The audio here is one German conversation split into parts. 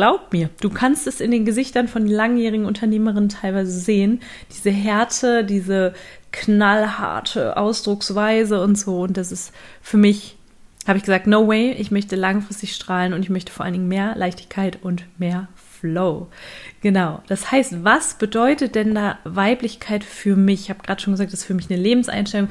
Glaub mir, du kannst es in den Gesichtern von langjährigen Unternehmerinnen teilweise sehen. Diese Härte, diese knallharte Ausdrucksweise und so. Und das ist für mich, habe ich gesagt, no way. Ich möchte langfristig strahlen und ich möchte vor allen Dingen mehr Leichtigkeit und mehr Flow. Genau. Das heißt, was bedeutet denn da Weiblichkeit für mich? Ich habe gerade schon gesagt, das ist für mich eine Lebenseinstellung.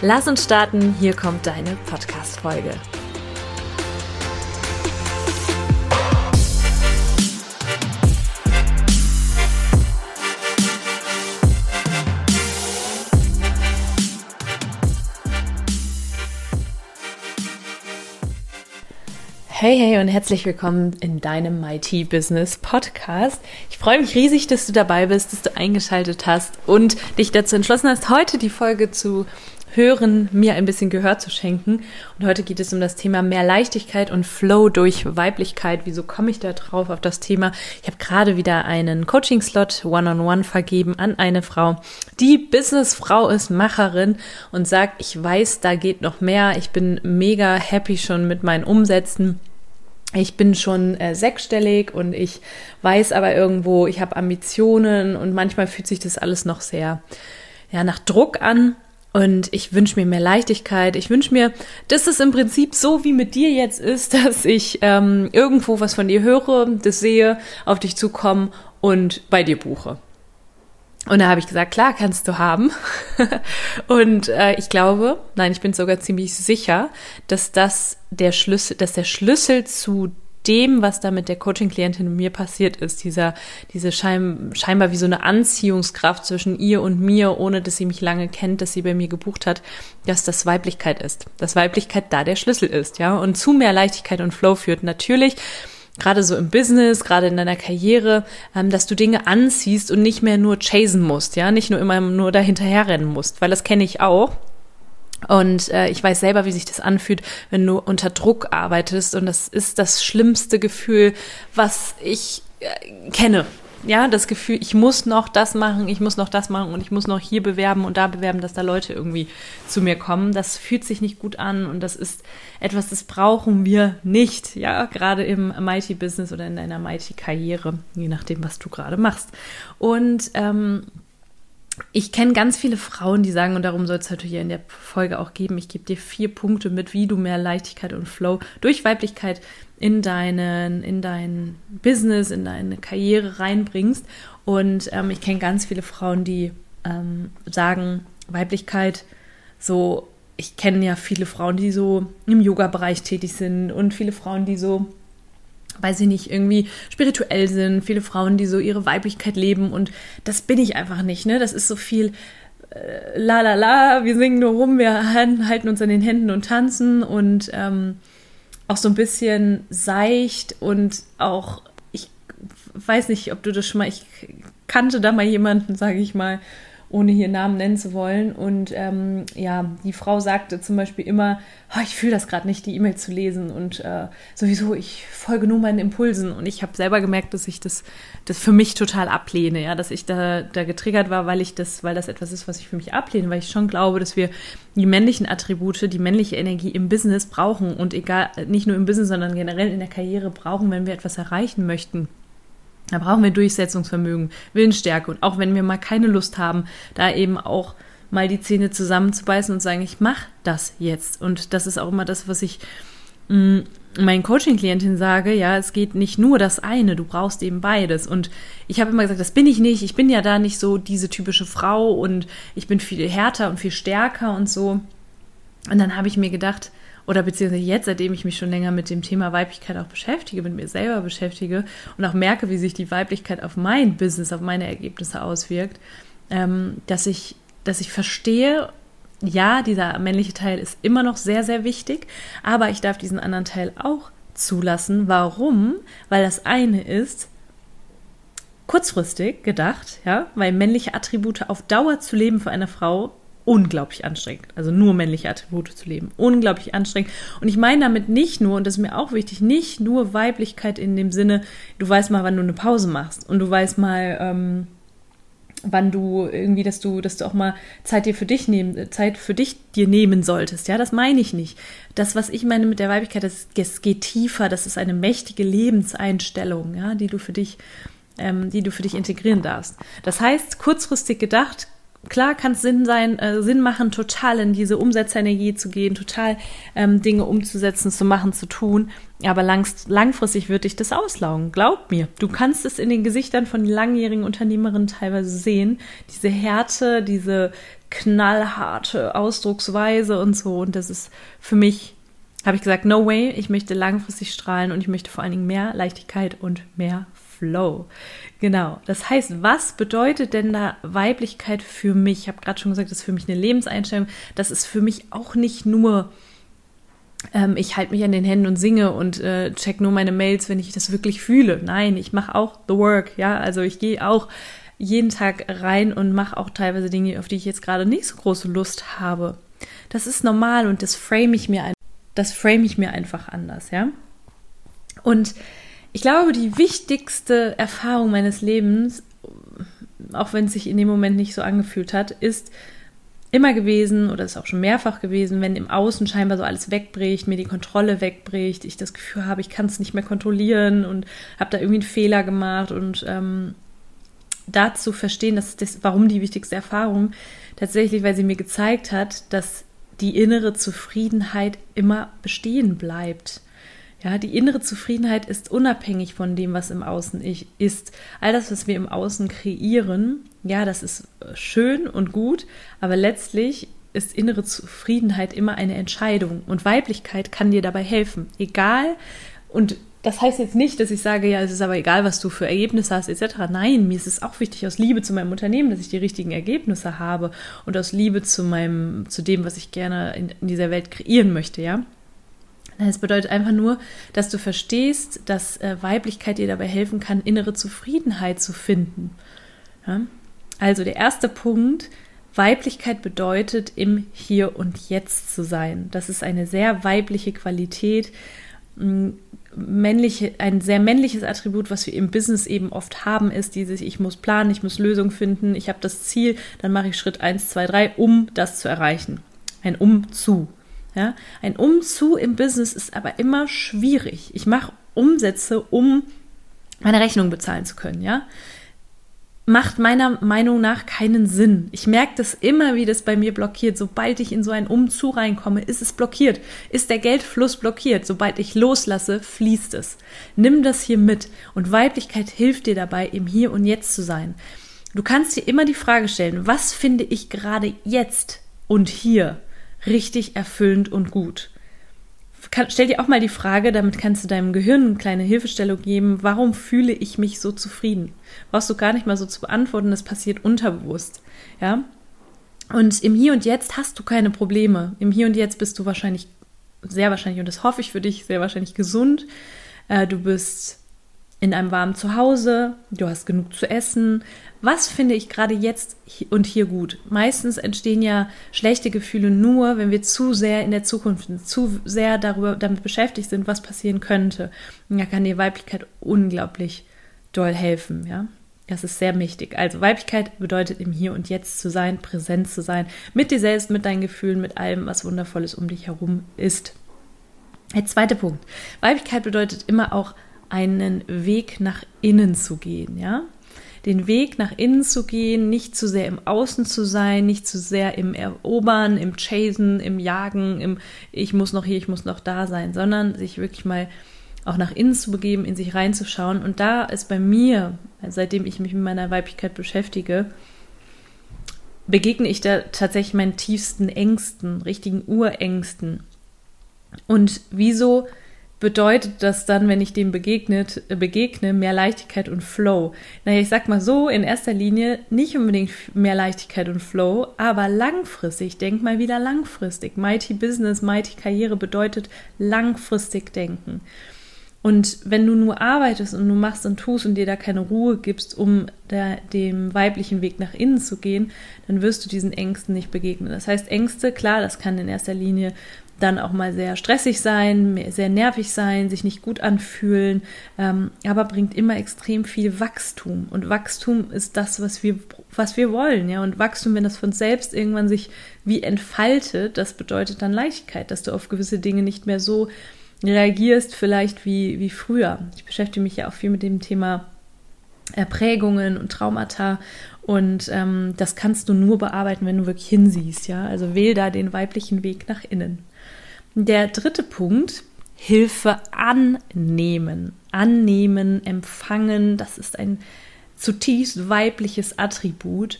Lass uns starten, hier kommt deine Podcast-Folge. Hey, hey und herzlich willkommen in deinem Mighty Business Podcast. Ich freue mich riesig, dass du dabei bist, dass du eingeschaltet hast und dich dazu entschlossen hast, heute die Folge zu hören, mir ein bisschen Gehör zu schenken. Und heute geht es um das Thema mehr Leichtigkeit und Flow durch Weiblichkeit. Wieso komme ich da drauf auf das Thema? Ich habe gerade wieder einen Coaching-Slot One-on-One vergeben an eine Frau, die Businessfrau ist, Macherin und sagt, ich weiß, da geht noch mehr. Ich bin mega happy schon mit meinen Umsätzen. Ich bin schon äh, sechsstellig und ich weiß aber irgendwo, ich habe Ambitionen und manchmal fühlt sich das alles noch sehr ja, nach Druck an. Und ich wünsche mir mehr Leichtigkeit. Ich wünsche mir, dass es im Prinzip so wie mit dir jetzt ist, dass ich ähm, irgendwo was von dir höre, das sehe, auf dich zukomme und bei dir buche. Und da habe ich gesagt, klar, kannst du haben. und äh, ich glaube, nein, ich bin sogar ziemlich sicher, dass das der Schlüssel, dass der Schlüssel zu dem, was da mit der Coaching-Klientin und mir passiert ist, dieser, diese schein, scheinbar wie so eine Anziehungskraft zwischen ihr und mir, ohne dass sie mich lange kennt, dass sie bei mir gebucht hat, dass das Weiblichkeit ist. Dass Weiblichkeit da der Schlüssel ist, ja. Und zu mehr Leichtigkeit und Flow führt natürlich gerade so im Business, gerade in deiner Karriere, ähm, dass du Dinge anziehst und nicht mehr nur chasen musst, ja, nicht nur immer nur dahinterher rennen musst, weil das kenne ich auch. Und äh, ich weiß selber, wie sich das anfühlt, wenn du unter Druck arbeitest. Und das ist das schlimmste Gefühl, was ich äh, kenne. Ja, das Gefühl, ich muss noch das machen, ich muss noch das machen und ich muss noch hier bewerben und da bewerben, dass da Leute irgendwie zu mir kommen. Das fühlt sich nicht gut an und das ist etwas, das brauchen wir nicht. Ja, gerade im Mighty Business oder in deiner Mighty Karriere, je nachdem, was du gerade machst. Und ähm, ich kenne ganz viele Frauen, die sagen, und darum soll es heute hier in der Folge auch geben, ich gebe dir vier Punkte mit, wie du mehr Leichtigkeit und Flow durch Weiblichkeit in deinen, in dein Business, in deine Karriere reinbringst. Und ähm, ich kenne ganz viele Frauen, die ähm, sagen, Weiblichkeit so, ich kenne ja viele Frauen, die so im Yoga-Bereich tätig sind und viele Frauen, die so weiß ich nicht, irgendwie spirituell sind, viele Frauen, die so ihre Weiblichkeit leben und das bin ich einfach nicht, ne? Das ist so viel äh, la la la, wir singen nur rum, wir halten uns an den Händen und tanzen und ähm, auch so ein bisschen seicht und auch, ich weiß nicht, ob du das schon mal, ich kannte da mal jemanden, sage ich mal, ohne hier Namen nennen zu wollen. Und ähm, ja, die Frau sagte zum Beispiel immer, oh, ich fühle das gerade nicht, die E-Mail zu lesen und äh, sowieso, ich folge nur meinen Impulsen. Und ich habe selber gemerkt, dass ich das, das für mich total ablehne, ja, dass ich da, da getriggert war, weil ich das, weil das etwas ist, was ich für mich ablehne, weil ich schon glaube, dass wir die männlichen Attribute, die männliche Energie im Business brauchen und egal, nicht nur im Business, sondern generell in der Karriere brauchen, wenn wir etwas erreichen möchten. Da brauchen wir Durchsetzungsvermögen, Willensstärke und auch wenn wir mal keine Lust haben, da eben auch mal die Zähne zusammenzubeißen und sagen, ich mache das jetzt. Und das ist auch immer das, was ich mm, meinen Coaching-Klientinnen sage, ja, es geht nicht nur das eine, du brauchst eben beides. Und ich habe immer gesagt, das bin ich nicht, ich bin ja da nicht so diese typische Frau und ich bin viel härter und viel stärker und so. Und dann habe ich mir gedacht, oder beziehungsweise jetzt, seitdem ich mich schon länger mit dem Thema Weiblichkeit auch beschäftige, mit mir selber beschäftige und auch merke, wie sich die Weiblichkeit auf mein Business, auf meine Ergebnisse auswirkt, ähm, dass ich, dass ich verstehe, ja, dieser männliche Teil ist immer noch sehr, sehr wichtig, aber ich darf diesen anderen Teil auch zulassen. Warum? Weil das eine ist, kurzfristig gedacht, ja, weil männliche Attribute auf Dauer zu leben für eine Frau unglaublich anstrengend. Also nur männliche Attribute zu leben. Unglaublich anstrengend. Und ich meine damit nicht nur, und das ist mir auch wichtig, nicht nur Weiblichkeit in dem Sinne, du weißt mal, wann du eine Pause machst und du weißt mal, ähm, wann du irgendwie, dass du, dass du auch mal Zeit dir für dich nehmen, Zeit für dich dir nehmen solltest. Ja, das meine ich nicht. Das, was ich meine mit der Weiblichkeit, das, das geht tiefer. Das ist eine mächtige Lebenseinstellung, ja, die du für dich, ähm, die du für dich integrieren darfst. Das heißt, kurzfristig gedacht klar kann es Sinn sein, äh, Sinn machen, total in diese Umsetzerenergie zu gehen, total ähm, Dinge umzusetzen, zu machen, zu tun. Aber langst, langfristig wird dich das auslaugen. Glaub mir. Du kannst es in den Gesichtern von langjährigen Unternehmerinnen teilweise sehen. Diese Härte, diese knallharte Ausdrucksweise und so. Und das ist für mich, habe ich gesagt, no way. Ich möchte langfristig strahlen und ich möchte vor allen Dingen mehr Leichtigkeit und mehr Flow. Genau. Das heißt, was bedeutet denn da Weiblichkeit für mich? Ich habe gerade schon gesagt, das ist für mich eine Lebenseinstellung. Das ist für mich auch nicht nur, ähm, ich halte mich an den Händen und singe und äh, check nur meine Mails, wenn ich das wirklich fühle. Nein, ich mache auch the work. Ja, also ich gehe auch jeden Tag rein und mache auch teilweise Dinge, auf die ich jetzt gerade nicht so große Lust habe. Das ist normal und das frame ich mir, das frame ich mir einfach anders, ja. Und ich glaube, die wichtigste Erfahrung meines Lebens, auch wenn es sich in dem Moment nicht so angefühlt hat, ist immer gewesen oder ist auch schon mehrfach gewesen, wenn im Außen scheinbar so alles wegbricht, mir die Kontrolle wegbricht, ich das Gefühl habe, ich kann es nicht mehr kontrollieren und habe da irgendwie einen Fehler gemacht und ähm, dazu verstehen, dass das, warum die wichtigste Erfahrung tatsächlich, weil sie mir gezeigt hat, dass die innere Zufriedenheit immer bestehen bleibt. Ja, die innere Zufriedenheit ist unabhängig von dem, was im Außen ist. All das, was wir im Außen kreieren, ja, das ist äh, schön und gut, aber letztlich ist innere Zufriedenheit immer eine Entscheidung und Weiblichkeit kann dir dabei helfen. Egal, und das heißt jetzt nicht, dass ich sage, ja, es ist aber egal, was du für Ergebnisse hast, etc. Nein, mir ist es auch wichtig aus Liebe zu meinem Unternehmen, dass ich die richtigen Ergebnisse habe und aus Liebe zu meinem, zu dem, was ich gerne in, in dieser Welt kreieren möchte, ja. Es bedeutet einfach nur, dass du verstehst, dass äh, Weiblichkeit dir dabei helfen kann, innere Zufriedenheit zu finden. Ja? Also der erste Punkt, Weiblichkeit bedeutet, im Hier und Jetzt zu sein. Das ist eine sehr weibliche Qualität, männliche, ein sehr männliches Attribut, was wir im Business eben oft haben, ist dieses, ich muss planen, ich muss Lösungen finden, ich habe das Ziel, dann mache ich Schritt 1, 2, 3, um das zu erreichen. Ein Umzu. Ja? Ein Umzu im Business ist aber immer schwierig. Ich mache Umsätze, um meine Rechnung bezahlen zu können, ja. Macht meiner Meinung nach keinen Sinn. Ich merke das immer, wie das bei mir blockiert. Sobald ich in so einen Umzug reinkomme, ist es blockiert. Ist der Geldfluss blockiert. Sobald ich loslasse, fließt es. Nimm das hier mit. Und Weiblichkeit hilft dir dabei, im Hier und Jetzt zu sein. Du kannst dir immer die Frage stellen, was finde ich gerade jetzt und hier? Richtig erfüllend und gut. Kann, stell dir auch mal die Frage, damit kannst du deinem Gehirn eine kleine Hilfestellung geben, warum fühle ich mich so zufrieden? Brauchst du gar nicht mal so zu beantworten, das passiert unterbewusst. Ja? Und im Hier und Jetzt hast du keine Probleme. Im Hier und Jetzt bist du wahrscheinlich, sehr wahrscheinlich, und das hoffe ich für dich, sehr wahrscheinlich gesund. Äh, du bist in einem warmen Zuhause, du hast genug zu essen. Was finde ich gerade jetzt und hier gut? Meistens entstehen ja schlechte Gefühle nur, wenn wir zu sehr in der Zukunft zu sehr darüber damit beschäftigt sind, was passieren könnte. Und da kann die Weiblichkeit unglaublich doll helfen, ja. Das ist sehr wichtig. Also Weiblichkeit bedeutet im Hier und Jetzt zu sein, präsent zu sein, mit dir selbst, mit deinen Gefühlen, mit allem, was Wundervolles um dich herum ist. Der zweite Punkt. Weiblichkeit bedeutet immer auch einen Weg nach innen zu gehen, ja? Den Weg nach innen zu gehen, nicht zu sehr im Außen zu sein, nicht zu sehr im Erobern, im Chasen, im Jagen, im Ich muss noch hier, ich muss noch da sein, sondern sich wirklich mal auch nach innen zu begeben, in sich reinzuschauen. Und da ist bei mir, seitdem ich mich mit meiner Weiblichkeit beschäftige, begegne ich da tatsächlich meinen tiefsten Ängsten, richtigen Urängsten. Und wieso bedeutet das dann, wenn ich dem begegnet, äh, begegne, mehr Leichtigkeit und Flow? Naja, ich sag mal so, in erster Linie nicht unbedingt mehr Leichtigkeit und Flow, aber langfristig, denk mal wieder langfristig. Mighty Business, Mighty Karriere bedeutet langfristig denken. Und wenn du nur arbeitest und du machst und tust und dir da keine Ruhe gibst, um der, dem weiblichen Weg nach innen zu gehen, dann wirst du diesen Ängsten nicht begegnen. Das heißt, Ängste, klar, das kann in erster Linie dann auch mal sehr stressig sein, sehr nervig sein, sich nicht gut anfühlen, ähm, aber bringt immer extrem viel Wachstum. Und Wachstum ist das, was wir, was wir wollen, ja. Und Wachstum, wenn das von selbst irgendwann sich wie entfaltet, das bedeutet dann Leichtigkeit, dass du auf gewisse Dinge nicht mehr so reagierst, vielleicht wie, wie früher. Ich beschäftige mich ja auch viel mit dem Thema Prägungen und Traumata und ähm, das kannst du nur bearbeiten, wenn du wirklich hinsiehst, ja. Also wähl da den weiblichen Weg nach innen. Der dritte Punkt, Hilfe annehmen. Annehmen, empfangen, das ist ein zutiefst weibliches Attribut.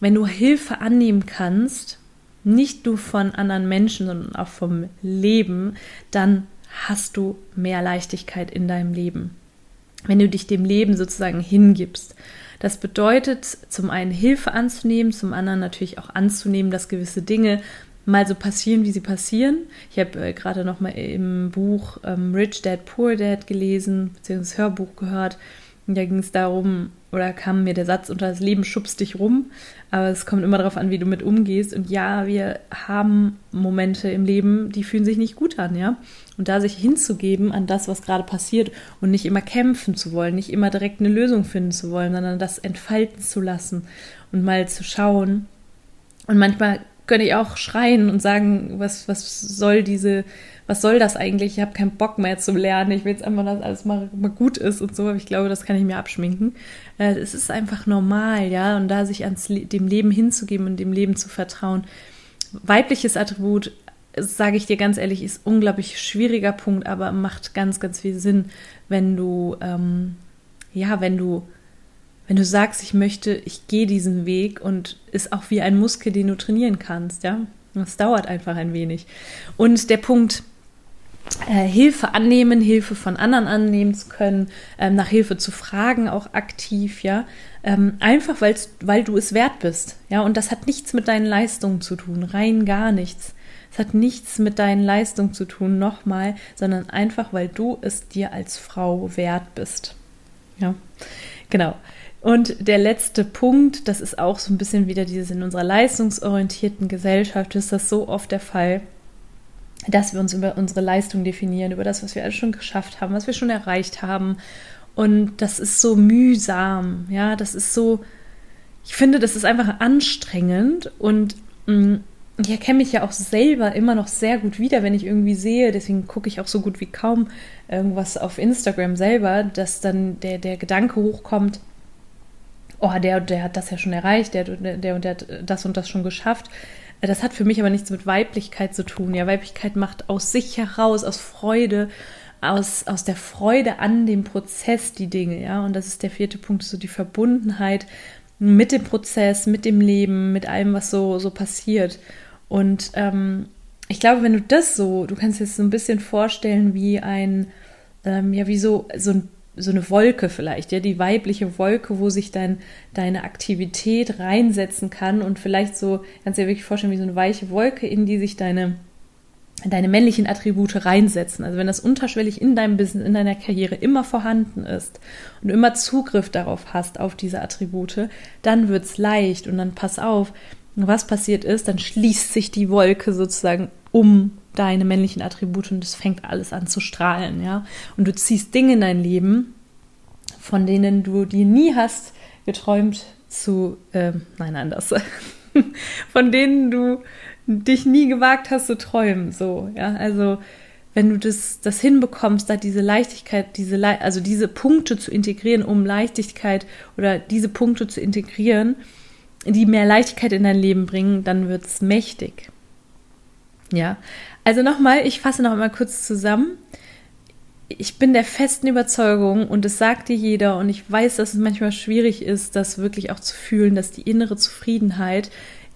Wenn du Hilfe annehmen kannst, nicht nur von anderen Menschen, sondern auch vom Leben, dann hast du mehr Leichtigkeit in deinem Leben. Wenn du dich dem Leben sozusagen hingibst. Das bedeutet zum einen Hilfe anzunehmen, zum anderen natürlich auch anzunehmen, dass gewisse Dinge mal so passieren, wie sie passieren. Ich habe äh, gerade noch mal im Buch ähm, Rich Dad Poor Dad gelesen, beziehungsweise das Hörbuch gehört. Und da ging es darum, oder kam mir der Satz unter das Leben schubst dich rum, aber es kommt immer darauf an, wie du mit umgehst. Und ja, wir haben Momente im Leben, die fühlen sich nicht gut an, ja. Und da sich hinzugeben an das, was gerade passiert und nicht immer kämpfen zu wollen, nicht immer direkt eine Lösung finden zu wollen, sondern das entfalten zu lassen und mal zu schauen. Und manchmal könnte ich auch schreien und sagen, was, was soll diese, was soll das eigentlich? Ich habe keinen Bock mehr zu lernen. Ich will jetzt einfach, dass alles mal, mal gut ist und so. Aber ich glaube, das kann ich mir abschminken. Äh, es ist einfach normal, ja. Und da sich ans dem Leben hinzugeben und dem Leben zu vertrauen. Weibliches Attribut, sage ich dir ganz ehrlich, ist unglaublich schwieriger Punkt, aber macht ganz, ganz viel Sinn, wenn du, ähm, ja, wenn du wenn du sagst, ich möchte, ich gehe diesen Weg und ist auch wie ein Muskel, den du trainieren kannst, ja. Das dauert einfach ein wenig. Und der Punkt, äh, Hilfe annehmen, Hilfe von anderen annehmen zu können, ähm, nach Hilfe zu fragen, auch aktiv, ja. Ähm, einfach weil du es wert bist, ja. Und das hat nichts mit deinen Leistungen zu tun, rein gar nichts. Es hat nichts mit deinen Leistungen zu tun, nochmal, sondern einfach, weil du es dir als Frau wert bist. Ja, genau. Und der letzte Punkt, das ist auch so ein bisschen wieder dieses in unserer leistungsorientierten Gesellschaft, ist das so oft der Fall, dass wir uns über unsere Leistung definieren, über das, was wir alles schon geschafft haben, was wir schon erreicht haben. Und das ist so mühsam, ja, das ist so, ich finde, das ist einfach anstrengend und mh, mm, ich erkenne mich ja auch selber immer noch sehr gut wieder, wenn ich irgendwie sehe, deswegen gucke ich auch so gut wie kaum irgendwas auf Instagram selber, dass dann der, der Gedanke hochkommt, oh, der und der hat das ja schon erreicht, der, der, und der hat das und das schon geschafft. Das hat für mich aber nichts mit Weiblichkeit zu tun. Ja, Weiblichkeit macht aus sich heraus, aus Freude, aus, aus der Freude an dem Prozess die Dinge, ja. Und das ist der vierte Punkt, so die Verbundenheit mit dem Prozess, mit dem Leben, mit allem, was so, so passiert. Und ähm, ich glaube, wenn du das so, du kannst dir das so ein bisschen vorstellen wie ein, ähm, ja, wie so, so ein so eine Wolke vielleicht, ja, die weibliche Wolke, wo sich dann deine Aktivität reinsetzen kann und vielleicht so, kannst du dir wirklich vorstellen, wie so eine weiche Wolke, in die sich deine, deine männlichen Attribute reinsetzen. Also wenn das unterschwellig in deinem Business, in deiner Karriere immer vorhanden ist und du immer Zugriff darauf hast, auf diese Attribute, dann wird's leicht und dann pass auf, was passiert ist, dann schließt sich die Wolke sozusagen um deine männlichen Attribute und es fängt alles an zu strahlen, ja. Und du ziehst Dinge in dein Leben, von denen du dir nie hast geträumt zu, äh, nein, anders, von denen du dich nie gewagt hast zu träumen, so, ja. Also, wenn du das, das hinbekommst, da diese Leichtigkeit, diese Le also diese Punkte zu integrieren, um Leichtigkeit oder diese Punkte zu integrieren, die mehr Leichtigkeit in dein Leben bringen, dann wird es mächtig. Ja, also nochmal, ich fasse noch mal kurz zusammen. Ich bin der festen Überzeugung und es sagt dir jeder und ich weiß, dass es manchmal schwierig ist, das wirklich auch zu fühlen, dass die innere Zufriedenheit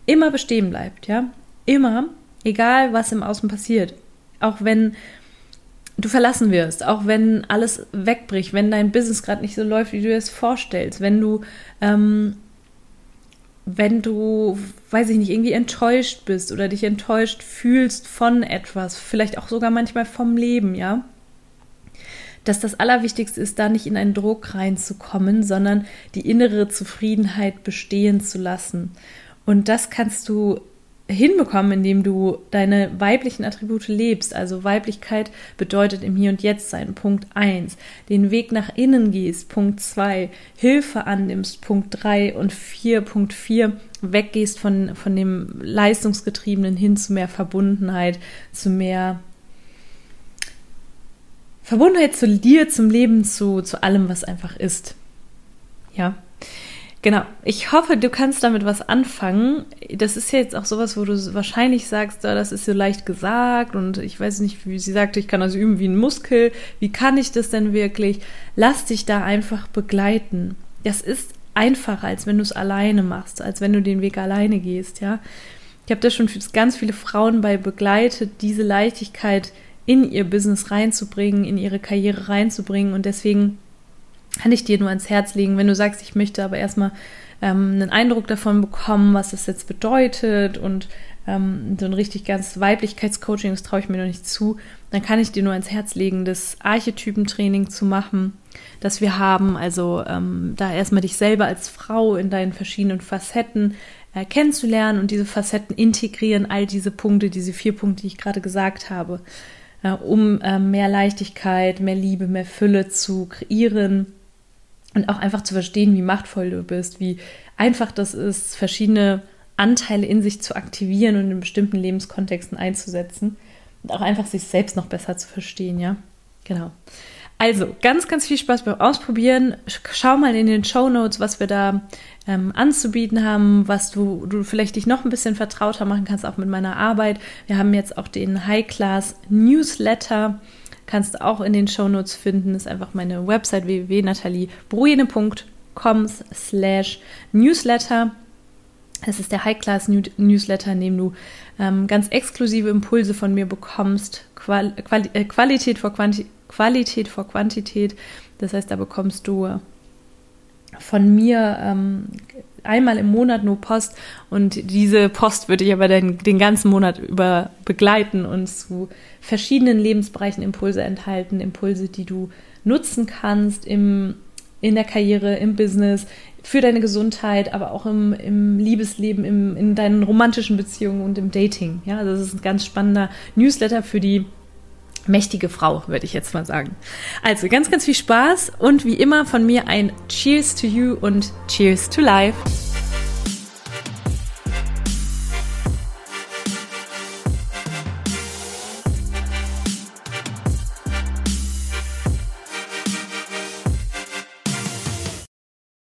immer bestehen bleibt, ja? Immer, egal was im Außen passiert. Auch wenn du verlassen wirst, auch wenn alles wegbricht, wenn dein Business gerade nicht so läuft, wie du es vorstellst, wenn du, ähm, wenn du, weiß ich nicht, irgendwie enttäuscht bist oder dich enttäuscht fühlst von etwas, vielleicht auch sogar manchmal vom Leben, ja, dass das Allerwichtigste ist, da nicht in einen Druck reinzukommen, sondern die innere Zufriedenheit bestehen zu lassen. Und das kannst du hinbekommen, indem du deine weiblichen Attribute lebst. Also Weiblichkeit bedeutet im Hier und Jetzt sein. Punkt 1. Den Weg nach innen gehst. Punkt 2. Hilfe annimmst. Punkt 3 und 4. Punkt 4. Weggehst von, von dem Leistungsgetriebenen hin zu mehr Verbundenheit, zu mehr Verbundenheit zu dir, zum Leben, zu, zu allem, was einfach ist. Ja. Genau. Ich hoffe, du kannst damit was anfangen. Das ist ja jetzt auch sowas, wo du wahrscheinlich sagst, oh, das ist so leicht gesagt und ich weiß nicht, wie sie sagte, ich kann das üben wie ein Muskel. Wie kann ich das denn wirklich? Lass dich da einfach begleiten. Das ist einfacher, als wenn du es alleine machst, als wenn du den Weg alleine gehst, ja. Ich habe da schon ganz viele Frauen bei begleitet, diese Leichtigkeit in ihr Business reinzubringen, in ihre Karriere reinzubringen und deswegen kann ich dir nur ans Herz legen, wenn du sagst, ich möchte aber erstmal ähm, einen Eindruck davon bekommen, was das jetzt bedeutet und ähm, so ein richtig ganz Weiblichkeitscoaching, das traue ich mir noch nicht zu, dann kann ich dir nur ans Herz legen, das Archetypentraining zu machen, das wir haben. Also ähm, da erstmal dich selber als Frau in deinen verschiedenen Facetten äh, kennenzulernen und diese Facetten integrieren, all diese Punkte, diese vier Punkte, die ich gerade gesagt habe, äh, um äh, mehr Leichtigkeit, mehr Liebe, mehr Fülle zu kreieren und auch einfach zu verstehen, wie machtvoll du bist, wie einfach das ist, verschiedene Anteile in sich zu aktivieren und in bestimmten Lebenskontexten einzusetzen und auch einfach sich selbst noch besser zu verstehen, ja? Genau. Also, ganz, ganz viel Spaß beim Ausprobieren. Schau mal in den Show Notes, was wir da ähm, anzubieten haben, was du, du vielleicht dich noch ein bisschen vertrauter machen kannst, auch mit meiner Arbeit. Wir haben jetzt auch den High Class Newsletter kannst du auch in den Shownotes finden. Das ist einfach meine Website www.nataliebrujene.com slash newsletter. Das ist der High-Class Newsletter, in dem du ähm, ganz exklusive Impulse von mir bekommst. Qual Quali äh, Qualität, vor Qualität vor Quantität. Das heißt, da bekommst du von mir ähm, einmal im Monat nur Post und diese Post würde ich aber den, den ganzen Monat über begleiten und zu verschiedenen Lebensbereichen Impulse enthalten, Impulse, die du nutzen kannst im, in der Karriere, im Business, für deine Gesundheit, aber auch im, im Liebesleben, im, in deinen romantischen Beziehungen und im Dating. Ja, das ist ein ganz spannender Newsletter für die mächtige Frau, würde ich jetzt mal sagen. Also ganz, ganz viel Spaß und wie immer von mir ein Cheers to you und Cheers to life.